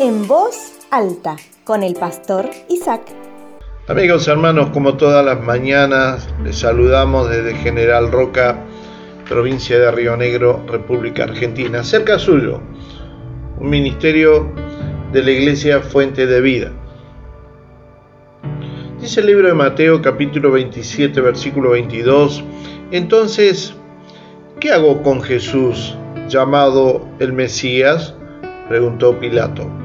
en voz alta con el pastor Isaac. Amigos, hermanos, como todas las mañanas, les saludamos desde General Roca, provincia de Río Negro, República Argentina, cerca suyo, un ministerio de la Iglesia Fuente de Vida. Dice el libro de Mateo capítulo 27 versículo 22, entonces, ¿qué hago con Jesús llamado el Mesías? preguntó Pilato.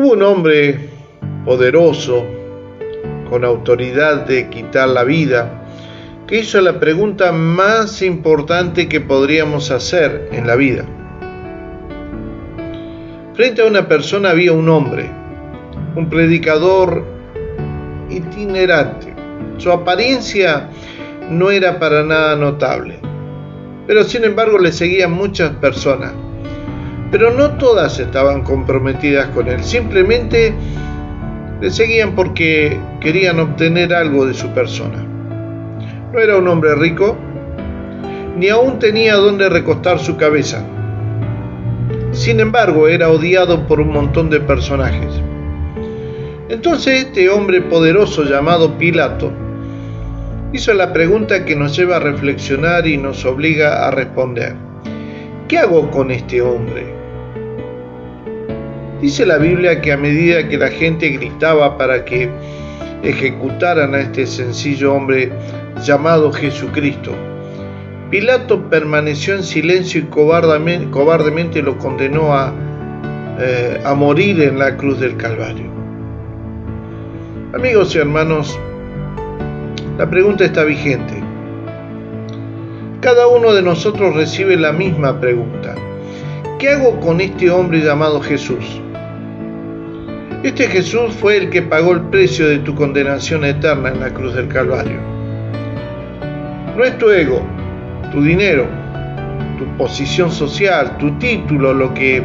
Hubo un hombre poderoso, con autoridad de quitar la vida, que hizo la pregunta más importante que podríamos hacer en la vida. Frente a una persona había un hombre, un predicador itinerante. Su apariencia no era para nada notable, pero sin embargo le seguían muchas personas. Pero no todas estaban comprometidas con él, simplemente le seguían porque querían obtener algo de su persona. No era un hombre rico, ni aún tenía donde recostar su cabeza. Sin embargo, era odiado por un montón de personajes. Entonces este hombre poderoso llamado Pilato hizo la pregunta que nos lleva a reflexionar y nos obliga a responder. ¿Qué hago con este hombre? Dice la Biblia que a medida que la gente gritaba para que ejecutaran a este sencillo hombre llamado Jesucristo, Pilato permaneció en silencio y cobardemente, lo condenó a, eh, a morir en la cruz del Calvario. Amigos y hermanos, la pregunta está vigente. Cada uno de nosotros recibe la misma pregunta. ¿Qué hago con este hombre llamado Jesús? Este Jesús fue el que pagó el precio de tu condenación eterna en la cruz del Calvario. No es tu ego, tu dinero, tu posición social, tu título lo que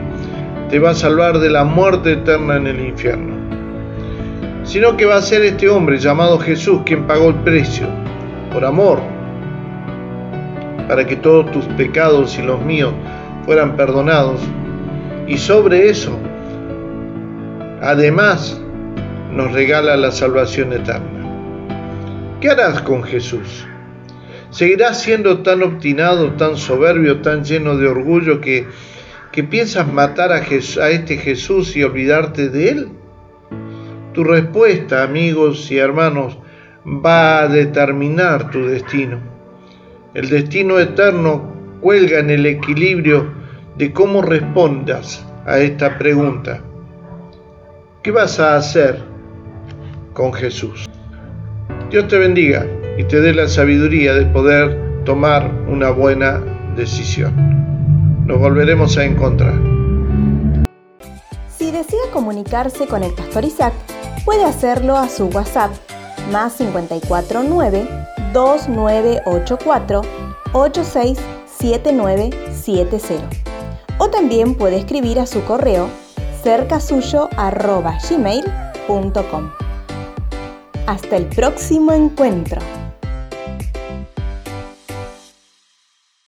te va a salvar de la muerte eterna en el infierno sino que va a ser este hombre llamado Jesús quien pagó el precio, por amor, para que todos tus pecados y los míos fueran perdonados. Y sobre eso, además, nos regala la salvación eterna. ¿Qué harás con Jesús? ¿Seguirás siendo tan obstinado, tan soberbio, tan lleno de orgullo que, que piensas matar a, a este Jesús y olvidarte de él? Tu respuesta, amigos y hermanos, va a determinar tu destino. El destino eterno cuelga en el equilibrio de cómo respondas a esta pregunta. ¿Qué vas a hacer con Jesús? Dios te bendiga y te dé la sabiduría de poder tomar una buena decisión. Nos volveremos a encontrar. Si desea comunicarse con el pastor Isaac, puede hacerlo a su WhatsApp más 549 2984 867970 o también puede escribir a su correo cercasuyo@gmail.com. Hasta el próximo encuentro.